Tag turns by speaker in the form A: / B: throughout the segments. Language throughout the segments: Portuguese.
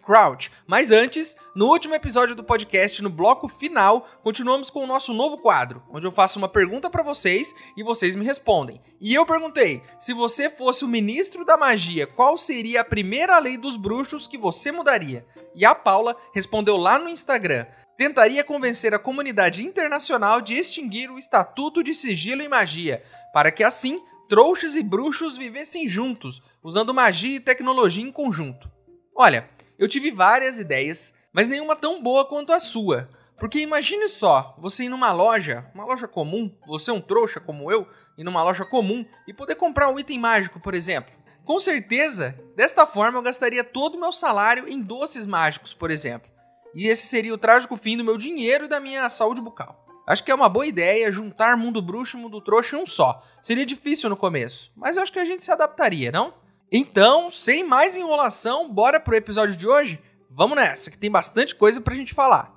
A: Crouch. Mas antes, no último episódio do podcast, no bloco final, continuamos com o nosso novo quadro, onde eu faço uma pergunta para vocês e vocês me respondem. E eu perguntei: se você fosse o ministro da magia, qual seria a primeira lei dos bruxos que você mudaria? E a Paula respondeu lá no Instagram: tentaria convencer a comunidade internacional de extinguir o Estatuto de Sigilo e Magia, para que assim trouxas e bruxos vivessem juntos, usando magia e tecnologia em conjunto. Olha, eu tive várias ideias, mas nenhuma tão boa quanto a sua. Porque imagine só, você ir numa loja, uma loja comum, você é um trouxa como eu, ir numa loja comum e poder comprar um item mágico, por exemplo. Com certeza, desta forma eu gastaria todo o meu salário em doces mágicos, por exemplo. E esse seria o trágico fim do meu dinheiro e da minha saúde bucal. Acho que é uma boa ideia juntar mundo bruxo e mundo trouxa em um só. Seria difícil no começo, mas eu acho que a gente se adaptaria, não? Então, sem mais enrolação, bora pro episódio de hoje? Vamos nessa, que tem bastante coisa pra gente falar.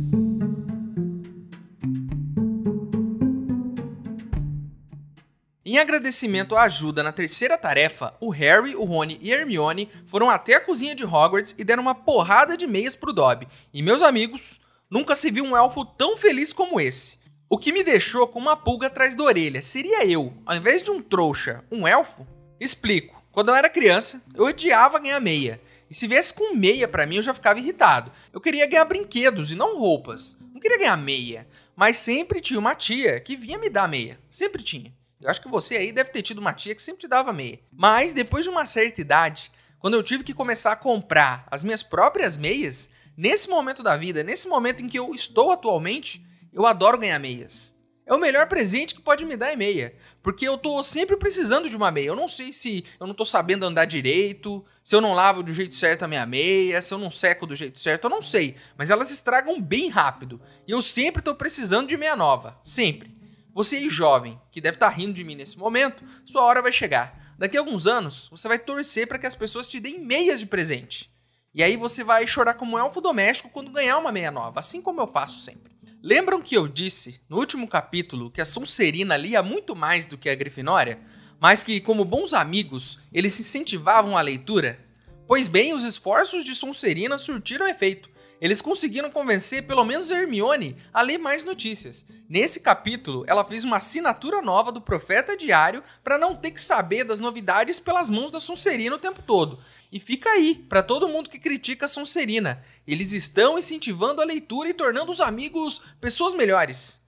A: Em agradecimento à ajuda na terceira tarefa, o Harry, o Rony e Hermione foram até a cozinha de Hogwarts e deram uma porrada de meias pro Dobby. E meus amigos, nunca se viu um elfo tão feliz como esse. O que me deixou com uma pulga atrás da orelha seria eu, ao invés de um trouxa, um elfo? Explico. Quando eu era criança, eu odiava ganhar meia. E se viesse com meia para mim, eu já ficava irritado. Eu queria ganhar brinquedos e não roupas. Não queria ganhar meia. Mas sempre tinha uma tia que vinha me dar meia. Sempre tinha. Eu acho que você aí deve ter tido uma tia que sempre te dava meia. Mas depois de uma certa idade, quando eu tive que começar a comprar as minhas próprias meias, nesse momento da vida, nesse momento em que eu estou atualmente, eu adoro ganhar meias. É o melhor presente que pode me dar é meia. Porque eu tô sempre precisando de uma meia. Eu não sei se eu não tô sabendo andar direito, se eu não lavo do jeito certo a minha meia, se eu não seco do jeito certo, eu não sei. Mas elas estragam bem rápido. E eu sempre tô precisando de meia nova. Sempre. Você aí, jovem, que deve estar tá rindo de mim nesse momento, sua hora vai chegar. Daqui a alguns anos, você vai torcer para que as pessoas te deem meias de presente. E aí você vai chorar como um elfo doméstico quando ganhar uma meia nova, assim como eu faço sempre. Lembram que eu disse no último capítulo que a Sonserina lia muito mais do que a Grifinória, mas que, como bons amigos, eles se incentivavam à leitura? Pois bem, os esforços de Sonserina surtiram efeito eles conseguiram convencer pelo menos Hermione a ler mais notícias. Nesse capítulo, ela fez uma assinatura nova do Profeta Diário para não ter que saber das novidades pelas mãos da Sonserina o tempo todo. E fica aí, para todo mundo que critica a Sonserina. Eles estão incentivando a leitura e tornando os amigos pessoas melhores.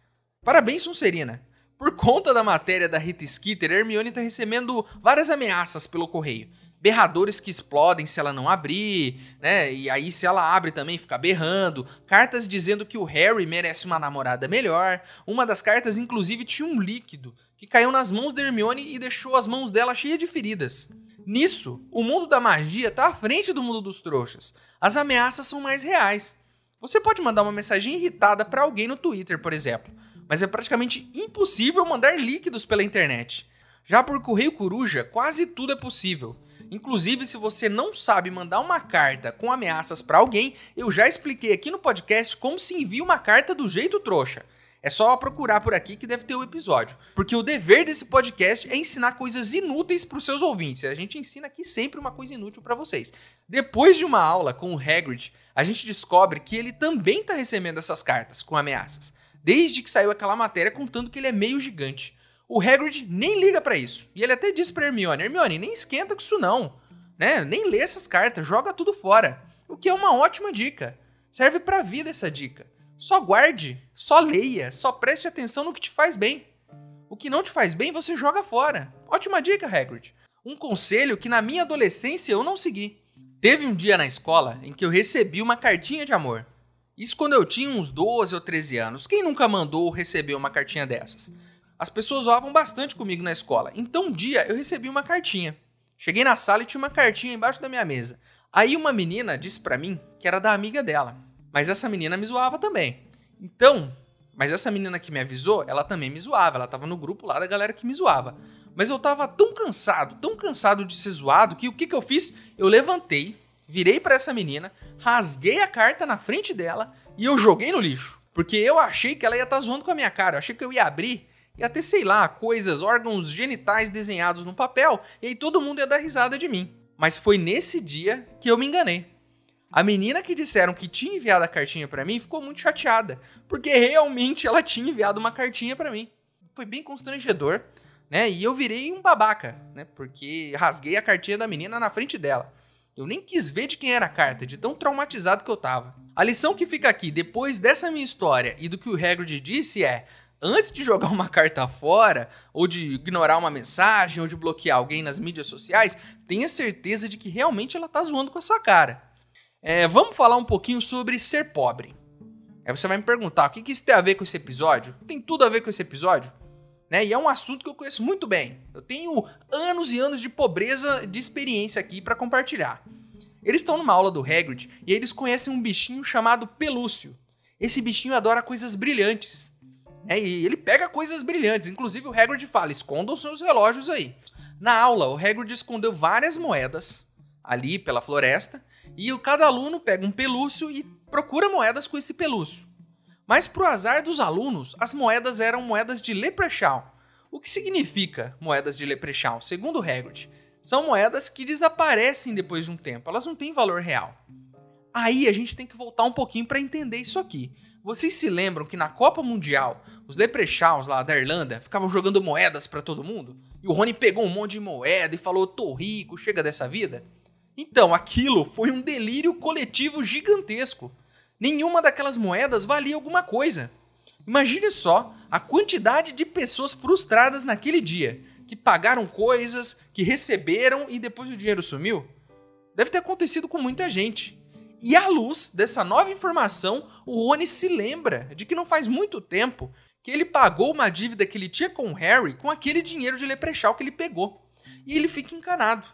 A: Parabéns, Sonserina! Por conta da matéria da Rita Skeeter, Hermione está recebendo várias ameaças pelo correio berradores que explodem se ela não abrir, né? E aí se ela abre também fica berrando, cartas dizendo que o Harry merece uma namorada melhor. Uma das cartas inclusive tinha um líquido que caiu nas mãos da Hermione e deixou as mãos dela cheias de feridas. Nisso, o mundo da magia está à frente do mundo dos trouxas. As ameaças são mais reais. Você pode mandar uma mensagem irritada para alguém no Twitter, por exemplo, mas é praticamente impossível mandar líquidos pela internet. Já por correio coruja, quase tudo é possível. Inclusive, se você não sabe mandar uma carta com ameaças para alguém, eu já expliquei aqui no podcast como se envia uma carta do jeito trouxa. É só procurar por aqui que deve ter o um episódio. Porque o dever desse podcast é ensinar coisas inúteis para os seus ouvintes. A gente ensina aqui sempre uma coisa inútil para vocês. Depois de uma aula com o Hagrid, a gente descobre que ele também está recebendo essas cartas com ameaças. Desde que saiu aquela matéria contando que ele é meio gigante. O Hagrid nem liga para isso. E ele até disse para Hermione: Hermione, nem esquenta com isso não. Né? Nem lê essas cartas, joga tudo fora. O que é uma ótima dica. Serve para a vida essa dica. Só guarde, só leia, só preste atenção no que te faz bem. O que não te faz bem, você joga fora. Ótima dica, Hagrid. Um conselho que na minha adolescência eu não segui. Teve um dia na escola em que eu recebi uma cartinha de amor. Isso quando eu tinha uns 12 ou 13 anos. Quem nunca mandou ou recebeu uma cartinha dessas? As pessoas zoavam bastante comigo na escola. Então um dia eu recebi uma cartinha. Cheguei na sala e tinha uma cartinha embaixo da minha mesa. Aí uma menina disse para mim que era da amiga dela. Mas essa menina me zoava também. Então, mas essa menina que me avisou, ela também me zoava. Ela tava no grupo lá da galera que me zoava. Mas eu tava tão cansado, tão cansado de ser zoado, que o que, que eu fiz? Eu levantei, virei para essa menina, rasguei a carta na frente dela e eu joguei no lixo. Porque eu achei que ela ia estar tá zoando com a minha cara. Eu achei que eu ia abrir e até sei lá, coisas, órgãos genitais desenhados no papel, e aí todo mundo ia dar risada de mim. Mas foi nesse dia que eu me enganei. A menina que disseram que tinha enviado a cartinha para mim ficou muito chateada, porque realmente ela tinha enviado uma cartinha para mim. Foi bem constrangedor, né? E eu virei um babaca, né? Porque rasguei a cartinha da menina na frente dela. Eu nem quis ver de quem era a carta, de tão traumatizado que eu tava. A lição que fica aqui, depois dessa minha história e do que o Hagrid disse é: antes de jogar uma carta fora, ou de ignorar uma mensagem, ou de bloquear alguém nas mídias sociais, tenha certeza de que realmente ela tá zoando com a sua cara. É, vamos falar um pouquinho sobre ser pobre. Aí você vai me perguntar, o que, que isso tem a ver com esse episódio? Tem tudo a ver com esse episódio. Né? E é um assunto que eu conheço muito bem. Eu tenho anos e anos de pobreza de experiência aqui para compartilhar. Eles estão numa aula do Hagrid e eles conhecem um bichinho chamado Pelúcio. Esse bichinho adora coisas brilhantes. Né? E ele pega coisas brilhantes. Inclusive o Hagrid fala, escondam seus relógios aí. Na aula, o Hagrid escondeu várias moedas ali pela floresta e cada aluno pega um pelúcio e procura moedas com esse pelúcio. Mas para o azar dos alunos, as moedas eram moedas de Leprechaun. O que significa moedas de Leprechaun? Segundo Hagrid, são moedas que desaparecem depois de um tempo, elas não têm valor real. Aí a gente tem que voltar um pouquinho para entender isso aqui. Vocês se lembram que na Copa Mundial, os Leprechauns lá da Irlanda ficavam jogando moedas para todo mundo? E o Rony pegou um monte de moeda e falou: "Tô rico, chega dessa vida"? Então, aquilo foi um delírio coletivo gigantesco. Nenhuma daquelas moedas valia alguma coisa. Imagine só a quantidade de pessoas frustradas naquele dia, que pagaram coisas, que receberam e depois o dinheiro sumiu. Deve ter acontecido com muita gente. E à luz dessa nova informação, o Rony se lembra de que não faz muito tempo que ele pagou uma dívida que ele tinha com o Harry com aquele dinheiro de Leprechaun que ele pegou. E ele fica encanado.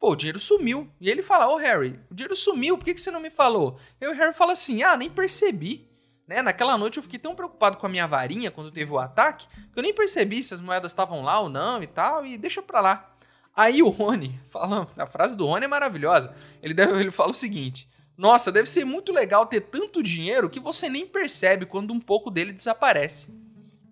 A: Pô, o dinheiro sumiu. E ele fala, ô oh, Harry, o dinheiro sumiu, por que, que você não me falou? E o Harry fala assim, ah, nem percebi. Né? Naquela noite eu fiquei tão preocupado com a minha varinha quando teve o ataque, que eu nem percebi se as moedas estavam lá ou não e tal, e deixa pra lá. Aí o Rony, fala, a frase do Rony é maravilhosa. Ele, deve, ele fala o seguinte: Nossa, deve ser muito legal ter tanto dinheiro que você nem percebe quando um pouco dele desaparece.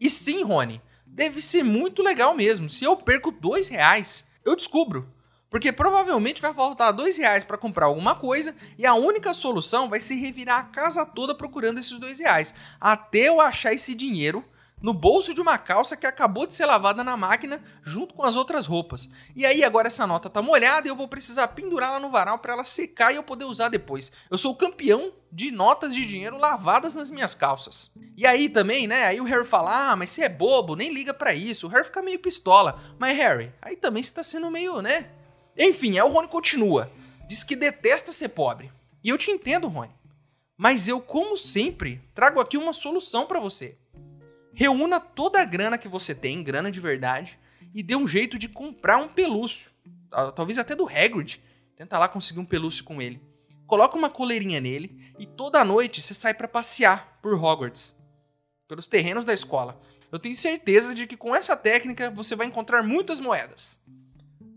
A: E sim, Rony, deve ser muito legal mesmo. Se eu perco dois reais, eu descubro. Porque provavelmente vai faltar dois reais para comprar alguma coisa e a única solução vai ser revirar a casa toda procurando esses dois reais. Até eu achar esse dinheiro no bolso de uma calça que acabou de ser lavada na máquina junto com as outras roupas. E aí agora essa nota tá molhada e eu vou precisar pendurá-la no varal para ela secar e eu poder usar depois. Eu sou campeão de notas de dinheiro lavadas nas minhas calças. E aí também, né? Aí o Harry fala: "Ah, mas você é bobo, nem liga para isso". O Harry fica meio pistola. Mas Harry, aí também você tá sendo meio, né? Enfim, aí o Rony continua. Diz que detesta ser pobre. E eu te entendo, Rony. Mas eu, como sempre, trago aqui uma solução para você. Reúna toda a grana que você tem, grana de verdade, e dê um jeito de comprar um pelúcio. Talvez até do Hagrid. Tenta lá conseguir um pelúcio com ele. Coloca uma coleirinha nele e toda noite você sai para passear por Hogwarts, pelos terrenos da escola. Eu tenho certeza de que com essa técnica você vai encontrar muitas moedas.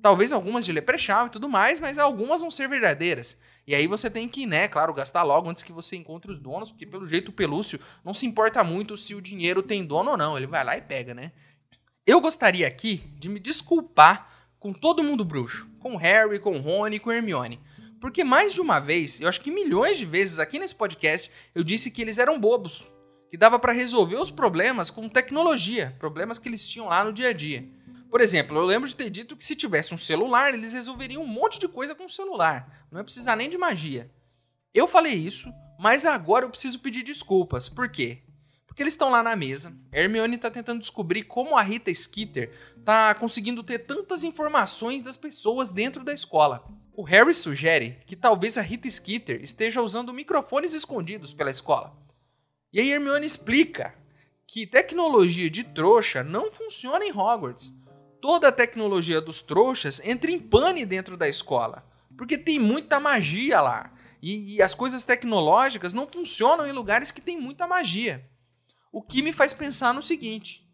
A: Talvez algumas de Leprechaun e tudo mais, mas algumas vão ser verdadeiras. E aí você tem que, né, claro, gastar logo antes que você encontre os donos, porque pelo jeito o Pelúcio não se importa muito se o dinheiro tem dono ou não, ele vai lá e pega, né? Eu gostaria aqui de me desculpar com todo mundo bruxo, com Harry, com Rony, com Hermione. Porque mais de uma vez, eu acho que milhões de vezes aqui nesse podcast, eu disse que eles eram bobos, que dava para resolver os problemas com tecnologia, problemas que eles tinham lá no dia a dia. Por exemplo, eu lembro de ter dito que se tivesse um celular, eles resolveriam um monte de coisa com o celular. Não ia precisar nem de magia. Eu falei isso, mas agora eu preciso pedir desculpas. Por quê? Porque eles estão lá na mesa. Hermione está tentando descobrir como a Rita Skeeter está conseguindo ter tantas informações das pessoas dentro da escola. O Harry sugere que talvez a Rita Skeeter esteja usando microfones escondidos pela escola. E aí Hermione explica que tecnologia de trouxa não funciona em Hogwarts toda a tecnologia dos trouxas entra em pane dentro da escola. Porque tem muita magia lá. E, e, as coisas tecnológicas não funcionam em lugares que tem muita magia. O que me faz pensar no seguinte: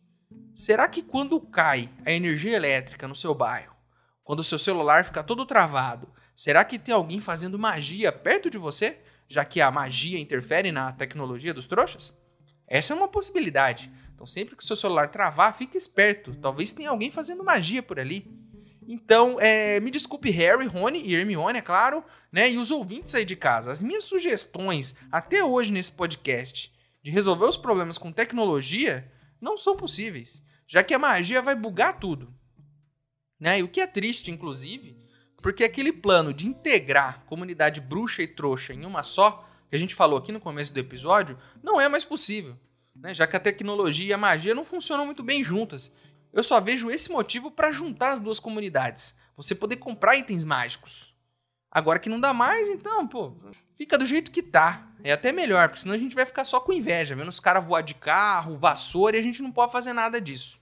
A: será que quando cai a energia elétrica no seu bairro, quando o seu celular fica todo travado, será que tem alguém fazendo magia perto de você? Já que a magia interfere na tecnologia dos trouxas? Essa é uma possibilidade. Então, sempre que o seu celular travar, fique esperto. Talvez tenha alguém fazendo magia por ali. Então, é, me desculpe, Harry, Rony e Hermione, é claro, né? E os ouvintes aí de casa. As minhas sugestões, até hoje nesse podcast, de resolver os problemas com tecnologia, não são possíveis. Já que a magia vai bugar tudo. Né? E o que é triste, inclusive, porque aquele plano de integrar comunidade bruxa e trouxa em uma só, que a gente falou aqui no começo do episódio, não é mais possível né? já que a tecnologia e a magia não funcionam muito bem juntas. Eu só vejo esse motivo para juntar as duas comunidades. Você poder comprar itens mágicos. Agora que não dá mais, então, pô, fica do jeito que tá. É até melhor, porque senão a gente vai ficar só com inveja, vendo os caras voar de carro, vassoura, e a gente não pode fazer nada disso.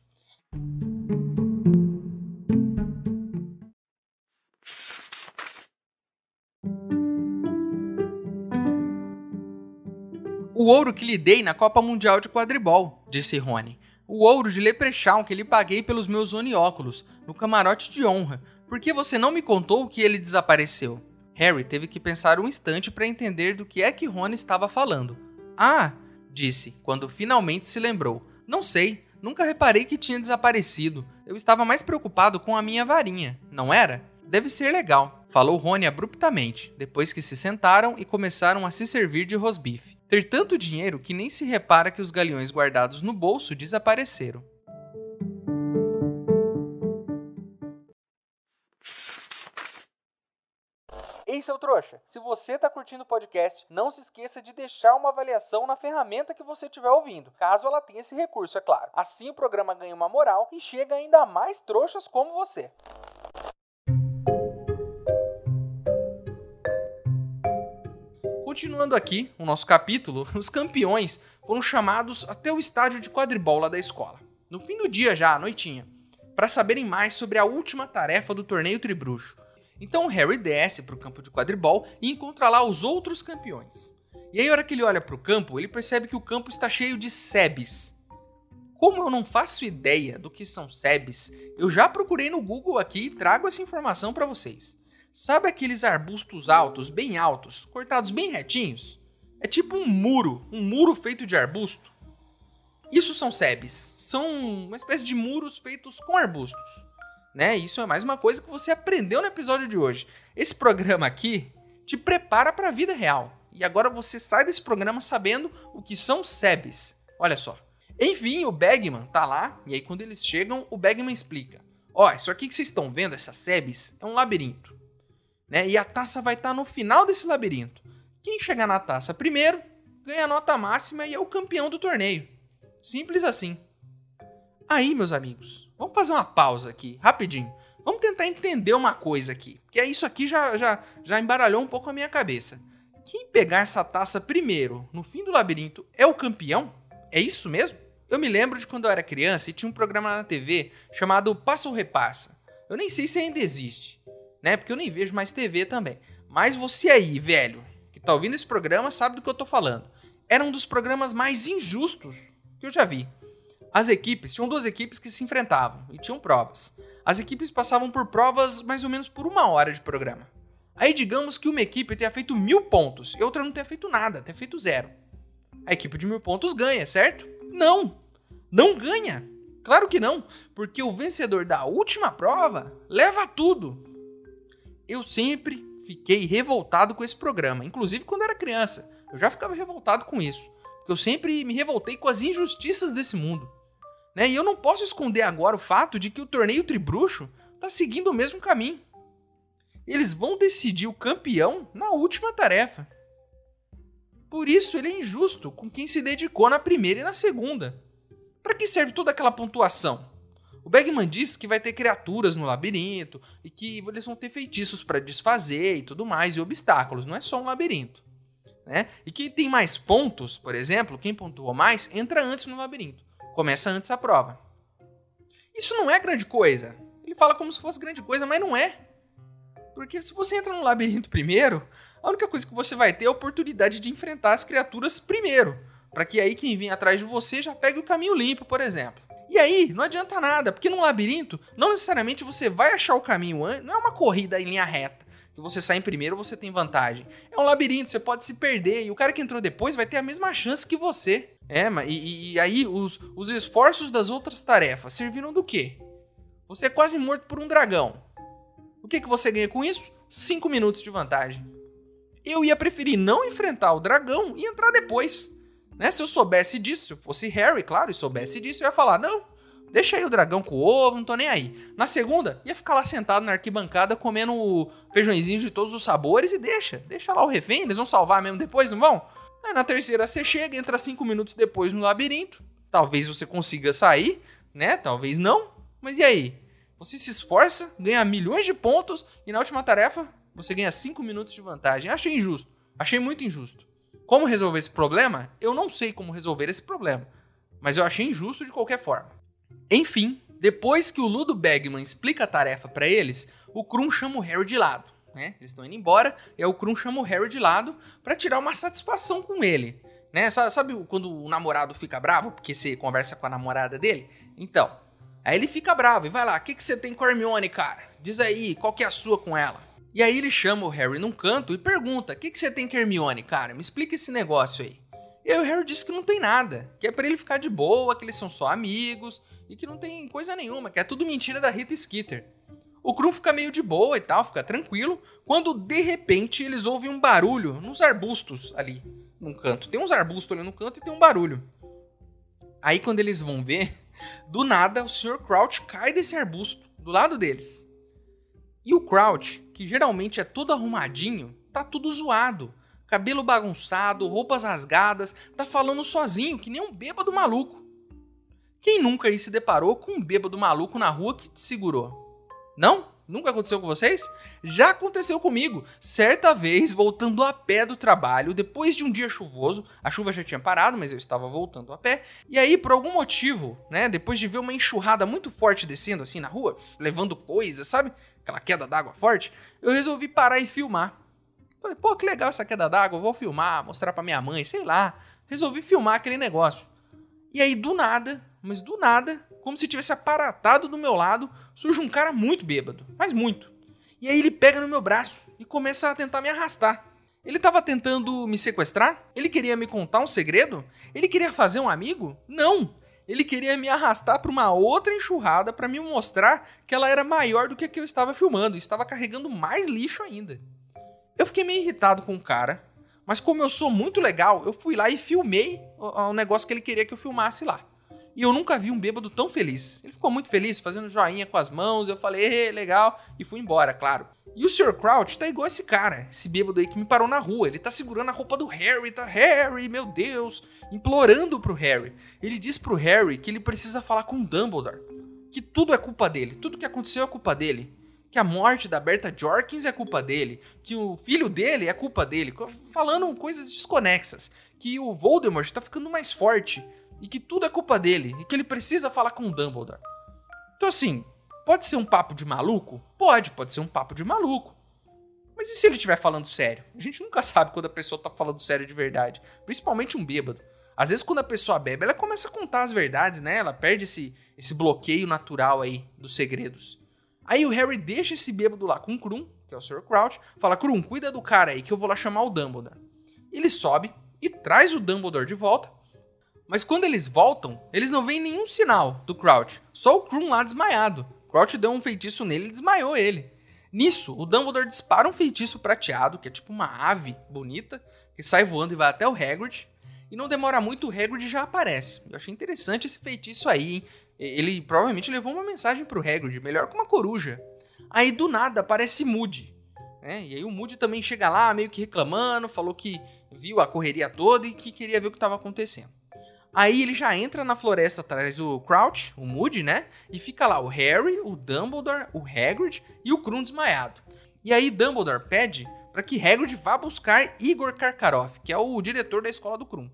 A: Ouro que lhe dei na Copa Mundial de Quadribol, disse Rony. O ouro de Leprechaun que lhe paguei pelos meus onióculos, no camarote de honra. Por que você não me contou que ele desapareceu? Harry teve que pensar um instante para entender do que é que Rony estava falando. Ah, disse, quando finalmente se lembrou. Não sei, nunca reparei que tinha desaparecido. Eu estava mais preocupado com a minha varinha, não era? Deve ser legal, falou Rony abruptamente, depois que se sentaram e começaram a se servir de rosbife ter tanto dinheiro que nem se repara que os galeões guardados no bolso desapareceram. Ei, seu trouxa! Se você está curtindo o podcast, não se esqueça de deixar uma avaliação na ferramenta que você estiver ouvindo, caso ela tenha esse recurso, é claro. Assim o programa ganha uma moral e chega ainda mais trouxas como você. Continuando aqui o nosso capítulo, os campeões foram chamados até o estádio de quadribol lá da escola. No fim do dia já, à noitinha, para saberem mais sobre a última tarefa do torneio Tribruxo. Então Harry desce para o campo de quadribol e encontra lá os outros campeões. E aí, na hora que ele olha para o campo, ele percebe que o campo está cheio de sebes. Como eu não faço ideia do que são sebes, eu já procurei no Google aqui e trago essa informação para vocês. Sabe aqueles arbustos altos, bem altos, cortados bem retinhos? É tipo um muro, um muro feito de arbusto. Isso são sebes, são uma espécie de muros feitos com arbustos. Né? Isso é mais uma coisa que você aprendeu no episódio de hoje. Esse programa aqui te prepara para a vida real. E agora você sai desse programa sabendo o que são sebes. Olha só. Enfim, o Bagman tá lá, e aí quando eles chegam, o Bagman explica: Ó, oh, isso aqui que vocês estão vendo, essas sebes, é um labirinto né? E a taça vai estar tá no final desse labirinto. Quem chegar na taça primeiro ganha a nota máxima e é o campeão do torneio. Simples assim. Aí, meus amigos, vamos fazer uma pausa aqui, rapidinho. Vamos tentar entender uma coisa aqui, porque isso aqui já, já, já embaralhou um pouco a minha cabeça. Quem pegar essa taça primeiro, no fim do labirinto, é o campeão? É isso mesmo? Eu me lembro de quando eu era criança e tinha um programa na TV chamado Passa ou Repassa. Eu nem sei se ainda existe né? Porque eu nem vejo mais TV também. Mas você aí, velho, que tá ouvindo esse programa, sabe do que eu tô falando. Era um dos programas mais injustos que eu já vi. As equipes, tinham duas equipes que se enfrentavam e tinham provas. as equipes passavam por provas mais ou menos por uma hora de programa. Aí digamos que uma equipe tenha feito mil pontos e outra não tenha feito nada, tenha feito zero. A equipe de mil pontos ganha, certo? Não! Não ganha! Claro que não, porque o vencedor da última prova leva tudo. Eu sempre fiquei revoltado com esse programa, inclusive quando era criança. Eu já ficava revoltado com isso, porque eu sempre me revoltei com as injustiças desse mundo. Né? E eu não posso esconder agora o fato de que o torneio Tribruxo está seguindo o mesmo caminho. Eles vão decidir o campeão na última tarefa. Por isso ele é injusto com quem se dedicou na primeira e na segunda. Para que serve toda aquela pontuação? O Bagman diz que vai ter criaturas no labirinto e que eles vão ter feitiços para desfazer e tudo mais, e obstáculos, não é só um labirinto. Né? E que tem mais pontos, por exemplo, quem pontuou mais entra antes no labirinto. Começa antes a prova. Isso não é grande coisa. Ele fala como se fosse grande coisa, mas não é. Porque se você entra no labirinto primeiro, a única coisa que você vai ter é a oportunidade de enfrentar as criaturas primeiro. Para que aí quem vem atrás de você já pegue o caminho limpo, por exemplo. E aí, não adianta nada, porque no labirinto, não necessariamente você vai achar o caminho não é uma corrida em linha reta. Que você sai em primeiro, você tem vantagem. É um labirinto, você pode se perder, e o cara que entrou depois vai ter a mesma chance que você. É, e, e aí os, os esforços das outras tarefas serviram do quê? Você é quase morto por um dragão. O que, que você ganha com isso? 5 minutos de vantagem. Eu ia preferir não enfrentar o dragão e entrar depois. Né? Se eu soubesse disso, se eu fosse Harry, claro, e soubesse disso, eu ia falar: não, deixa aí o dragão com o ovo, não tô nem aí. Na segunda, ia ficar lá sentado na arquibancada comendo feijõezinhos de todos os sabores e deixa. Deixa lá o refém, eles vão salvar mesmo depois, não vão? Aí na terceira você chega, entra cinco minutos depois no labirinto. Talvez você consiga sair, né? Talvez não. Mas e aí? Você se esforça, ganha milhões de pontos e na última tarefa você ganha cinco minutos de vantagem. Achei injusto. Achei muito injusto. Como resolver esse problema? Eu não sei como resolver esse problema. Mas eu achei injusto de qualquer forma. Enfim, depois que o Ludo Bagman explica a tarefa para eles, o Krum chama o Harry de lado né? Eles estão indo embora e aí o Krum chama o Harry de lado para tirar uma satisfação com ele, né? Sabe, sabe, quando o namorado fica bravo porque você conversa com a namorada dele? Então, aí ele fica bravo e vai lá, o que, que você tem com a Hermione, cara? Diz aí, qual que é a sua com ela? E aí ele chama o Harry num canto e pergunta, o que, que você tem Hermione, cara? Me explica esse negócio aí. E aí o Harry diz que não tem nada, que é para ele ficar de boa, que eles são só amigos e que não tem coisa nenhuma, que é tudo mentira da Rita Skeeter. O Krum fica meio de boa e tal, fica tranquilo, quando de repente eles ouvem um barulho nos arbustos ali, num canto. Tem uns arbustos ali no canto e tem um barulho. Aí quando eles vão ver, do nada o Sr. Crouch cai desse arbusto, do lado deles. E o Crouch, que geralmente é todo arrumadinho, tá tudo zoado. Cabelo bagunçado, roupas rasgadas, tá falando sozinho, que nem um bêbado maluco. Quem nunca aí se deparou com um bêbado maluco na rua que te segurou? Não? Nunca aconteceu com vocês? Já aconteceu comigo. Certa vez, voltando a pé do trabalho, depois de um dia chuvoso, a chuva já tinha parado, mas eu estava voltando a pé. E aí, por algum motivo, né, depois de ver uma enxurrada muito forte descendo assim na rua, levando coisas, sabe? Aquela queda d'água forte, eu resolvi parar e filmar. Falei, pô, que legal essa queda d'água, vou filmar, mostrar para minha mãe, sei lá. Resolvi filmar aquele negócio. E aí, do nada, mas do nada, como se tivesse aparatado do meu lado, surge um cara muito bêbado, mas muito. E aí ele pega no meu braço e começa a tentar me arrastar. Ele estava tentando me sequestrar? Ele queria me contar um segredo? Ele queria fazer um amigo? Não! Ele queria me arrastar para uma outra enxurrada para me mostrar que ela era maior do que a que eu estava filmando e estava carregando mais lixo ainda. Eu fiquei meio irritado com o cara, mas como eu sou muito legal, eu fui lá e filmei o, negócio que ele queria que eu filmasse lá. E eu nunca vi um bêbado tão feliz. Ele ficou muito feliz, fazendo joinha com as mãos. Eu falei, legal, e fui embora, claro. E o Sr. Crouch tá igual esse cara, esse bêbado aí que me parou na rua. Ele tá segurando a roupa do Harry, tá? Harry, meu Deus, implorando pro Harry. Ele diz pro Harry que ele precisa falar com Dumbledore. Que tudo é culpa dele, tudo que aconteceu é culpa dele. Que a morte da Berta Jorkins é culpa dele, que o filho dele é culpa dele, falando coisas desconexas, que o Voldemort tá ficando mais forte, e que tudo é culpa dele e que ele precisa falar com o Dumbledore. Então, assim, pode ser um papo de maluco? Pode, pode ser um papo de maluco. Mas e se ele estiver falando sério? A gente nunca sabe quando a pessoa tá falando sério de verdade, principalmente um bêbado. Às vezes, quando a pessoa bebe, ela começa a contar as verdades, né? Ela perde esse, esse bloqueio natural aí dos segredos. Aí o Harry deixa esse bêbado lá com o Krum, que é o Sr. Crouch, fala: Krum, cuida do cara aí que eu vou lá chamar o Dumbledore. Ele sobe e traz o Dumbledore de volta. Mas quando eles voltam, eles não veem nenhum sinal do Crouch, só o Krum lá desmaiado. Crouch deu um feitiço nele e desmaiou ele. Nisso, o Dumbledore dispara um feitiço prateado, que é tipo uma ave bonita, que sai voando e vai até o Hagrid. E não demora muito, o Hagrid já aparece. Eu achei interessante esse feitiço aí, hein? Ele provavelmente levou uma mensagem pro Hagrid, melhor que uma coruja. Aí do nada aparece Moody. Né? E aí o Moody também chega lá, meio que reclamando, falou que viu a correria toda e que queria ver o que estava acontecendo. Aí ele já entra na floresta atrás do Crouch, o Moody, né? E fica lá o Harry, o Dumbledore, o Hagrid e o Krum desmaiado. E aí Dumbledore pede para que Hagrid vá buscar Igor Karkaroff, que é o diretor da escola do Krum.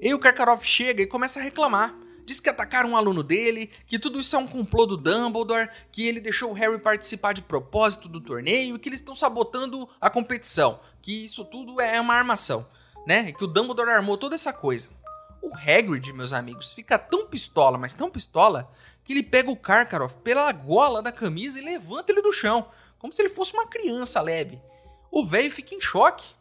A: E o Karkaroff chega e começa a reclamar. Diz que atacaram um aluno dele, que tudo isso é um complô do Dumbledore, que ele deixou o Harry participar de propósito do torneio e que eles estão sabotando a competição, que isso tudo é uma armação, né? E que o Dumbledore armou toda essa coisa. O Hagrid, meus amigos, fica tão pistola, mas tão pistola, que ele pega o Karkaroff pela gola da camisa e levanta ele do chão, como se ele fosse uma criança leve. O velho fica em choque,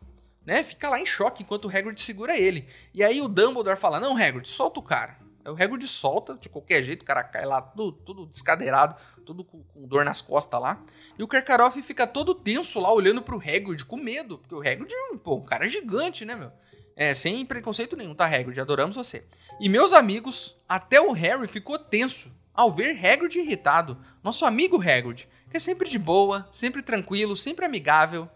A: né? Fica lá em choque enquanto o Hagrid segura ele. E aí o Dumbledore fala: "Não, Hagrid, solta o cara". Aí o Hagrid solta, de qualquer jeito, o cara cai lá tudo, tudo descadeirado, tudo com, com, dor nas costas lá. E o Karkaroff fica todo tenso lá, olhando pro Hagrid com medo, porque o Hagrid, pô, um cara gigante, né, meu? É, sem preconceito nenhum, tá, Hagrid? Adoramos você. E meus amigos, até o Harry ficou tenso ao ver Hagrid irritado. Nosso amigo Hagrid, que é sempre de boa, sempre tranquilo, sempre amigável.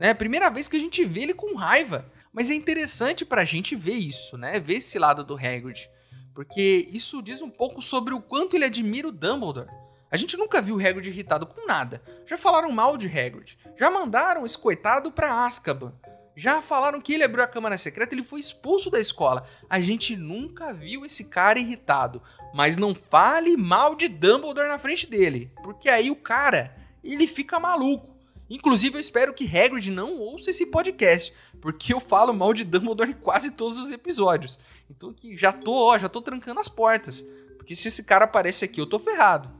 A: Né? Primeira vez que a gente vê ele com raiva. Mas é interessante pra gente ver isso, né? Ver esse lado do Hagrid. Porque isso diz um pouco sobre o quanto ele admira o Dumbledore. A gente nunca viu o Hagrid irritado com nada. Já falaram mal de Hagrid. Já mandaram esse coitado pra Azkaban. Já falaram que ele abriu a câmara secreta, ele foi expulso da escola. A gente nunca viu esse cara irritado. Mas não fale mal de Dumbledore na frente dele, porque aí o cara, ele fica maluco. Inclusive, eu espero que Hagrid não ouça esse podcast, porque eu falo mal de Dumbledore em quase todos os episódios. Então, que já tô, ó, já tô trancando as portas, porque se esse cara aparece aqui, eu tô ferrado.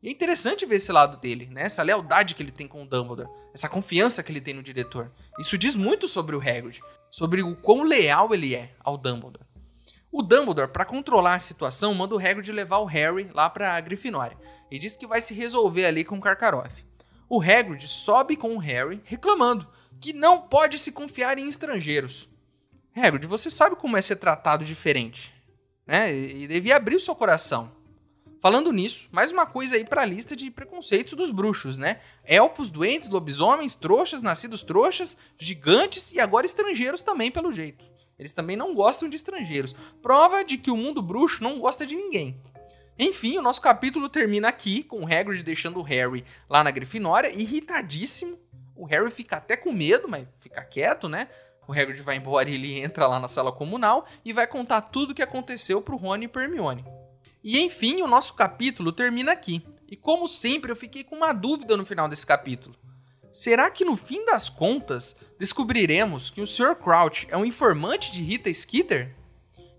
A: E é interessante ver esse lado dele, né? Essa lealdade que ele tem com o Dumbledore, essa confiança que ele tem no diretor. Isso diz muito sobre o Hagrid, sobre o quão leal ele é ao Dumbledore. O Dumbledore, para controlar a situação, manda o Hagrid levar o Harry lá para Grifinória e diz que vai se resolver ali com o Karkaroff. O Hagrid sobe com o Harry reclamando que não pode se confiar em estrangeiros. Hagrid, você sabe como é ser tratado diferente, né? E devia abrir o seu coração. Falando nisso, mais uma coisa aí para a lista de preconceitos dos bruxos, né? Elfos, doentes, lobisomens, trouxas, nascidos trouxas, gigantes e agora estrangeiros também, pelo jeito. Eles também não gostam de estrangeiros. Prova de que o mundo bruxo não gosta de ninguém. Enfim, o nosso capítulo termina aqui, com o Hagrid deixando o Harry lá na Grifinória, irritadíssimo. O Harry fica até com medo, mas fica quieto, né? O Hagrid vai embora e ele entra lá na sala comunal e vai contar tudo o que aconteceu pro Rony e Hermione. E enfim, o nosso capítulo termina aqui. E como sempre, eu fiquei com uma dúvida no final desse capítulo. Será que no fim das contas descobriremos que o Sr. Crouch é um informante de Rita Skeeter?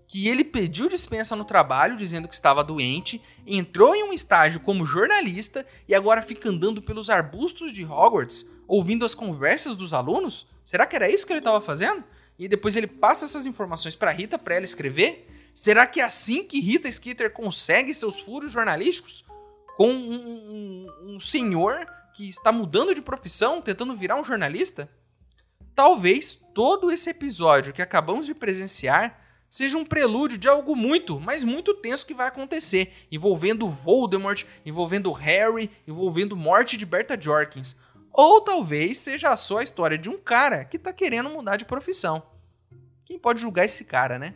A: Que ele pediu dispensa no trabalho dizendo que estava doente, entrou em um estágio como jornalista e agora fica andando pelos arbustos de Hogwarts ouvindo as conversas dos alunos? Será que era isso que ele estava fazendo? E depois ele passa essas informações para Rita para ela escrever? Será que é assim que Rita Skeeter consegue seus furos jornalísticos? Com um, um, um senhor que está mudando de profissão, tentando virar um jornalista? Talvez todo esse episódio que acabamos de presenciar seja um prelúdio de algo muito, mas muito tenso que vai acontecer, envolvendo Voldemort, envolvendo Harry, envolvendo morte de Berta Jorkins. Ou talvez seja só a história de um cara que está querendo mudar de profissão. Quem pode julgar esse cara, né?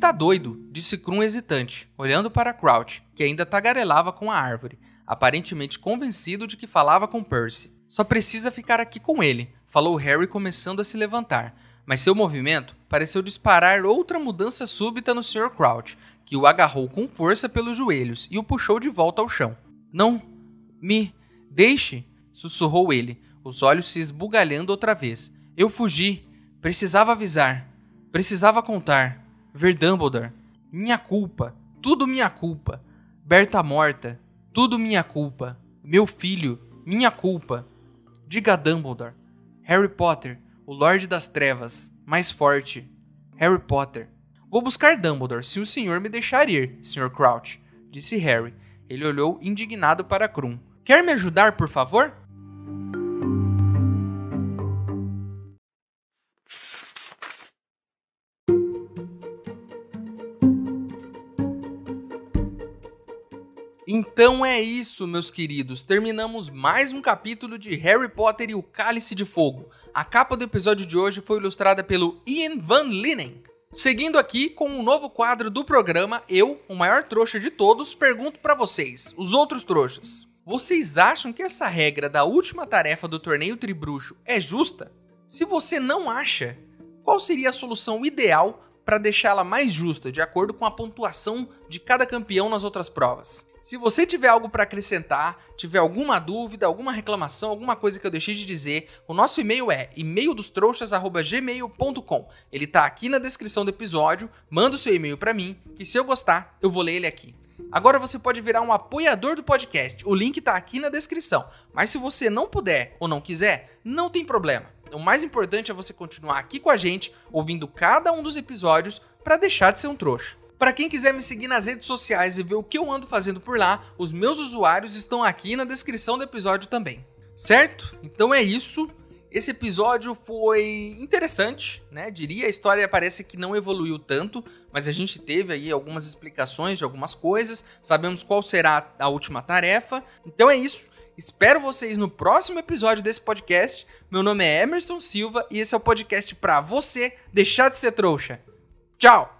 A: Está doido, disse Krum hesitante, olhando para Crouch, que ainda tagarelava com a árvore, aparentemente convencido de que falava com Percy. Só precisa ficar aqui com ele, falou Harry começando a se levantar, mas seu movimento pareceu disparar outra mudança súbita no Sr. Crouch, que o agarrou com força pelos joelhos e o puxou de volta ao chão. Não me deixe, sussurrou ele, os olhos se esbugalhando outra vez. Eu fugi. Precisava avisar. Precisava contar. Ver Dumbledore. Minha culpa. Tudo minha culpa. Berta morta. Tudo minha culpa. Meu filho. Minha culpa. Diga Dumbledore. Harry Potter, o Lorde das Trevas, mais forte. Harry Potter. Vou buscar Dumbledore, se o senhor me deixar ir, Sr. Crouch, disse Harry. Ele olhou indignado para Krum. Quer me ajudar, por favor? Então é isso, meus queridos. Terminamos mais um capítulo de Harry Potter e o Cálice de Fogo. A capa do episódio de hoje foi ilustrada pelo Ian Van Linen. Seguindo aqui com um novo quadro do programa, eu, o maior trouxa de todos, pergunto para vocês, os outros trouxas. Vocês acham que essa regra da última tarefa do torneio Tribruxo é justa? Se você não acha, qual seria a solução ideal para deixá-la mais justa, de acordo com a pontuação de cada campeão nas outras provas? Se você tiver algo para acrescentar, tiver alguma dúvida, alguma reclamação, alguma coisa que eu deixei de dizer, o nosso e-mail é e-maildostrouxas@gmail.com. Ele tá aqui na descrição do episódio. Manda o seu e-mail para mim, que se eu gostar, eu vou ler ele aqui. Agora você pode virar um apoiador do podcast. O link tá aqui na descrição. Mas se você não puder ou não quiser, não tem problema. O mais importante é você continuar aqui com a gente, ouvindo cada um dos episódios para deixar de ser um trouxa. Para quem quiser me seguir nas redes sociais e ver o que eu ando fazendo por lá, os meus usuários estão aqui na descrição do episódio também. Certo? Então é isso. Esse episódio foi interessante, né? Diria, a história parece que não evoluiu tanto, mas a gente teve aí algumas explicações de algumas coisas, sabemos qual será a última tarefa. Então é isso. Espero vocês no próximo episódio desse podcast. Meu nome é Emerson Silva e esse é o podcast para você deixar de ser trouxa. Tchau!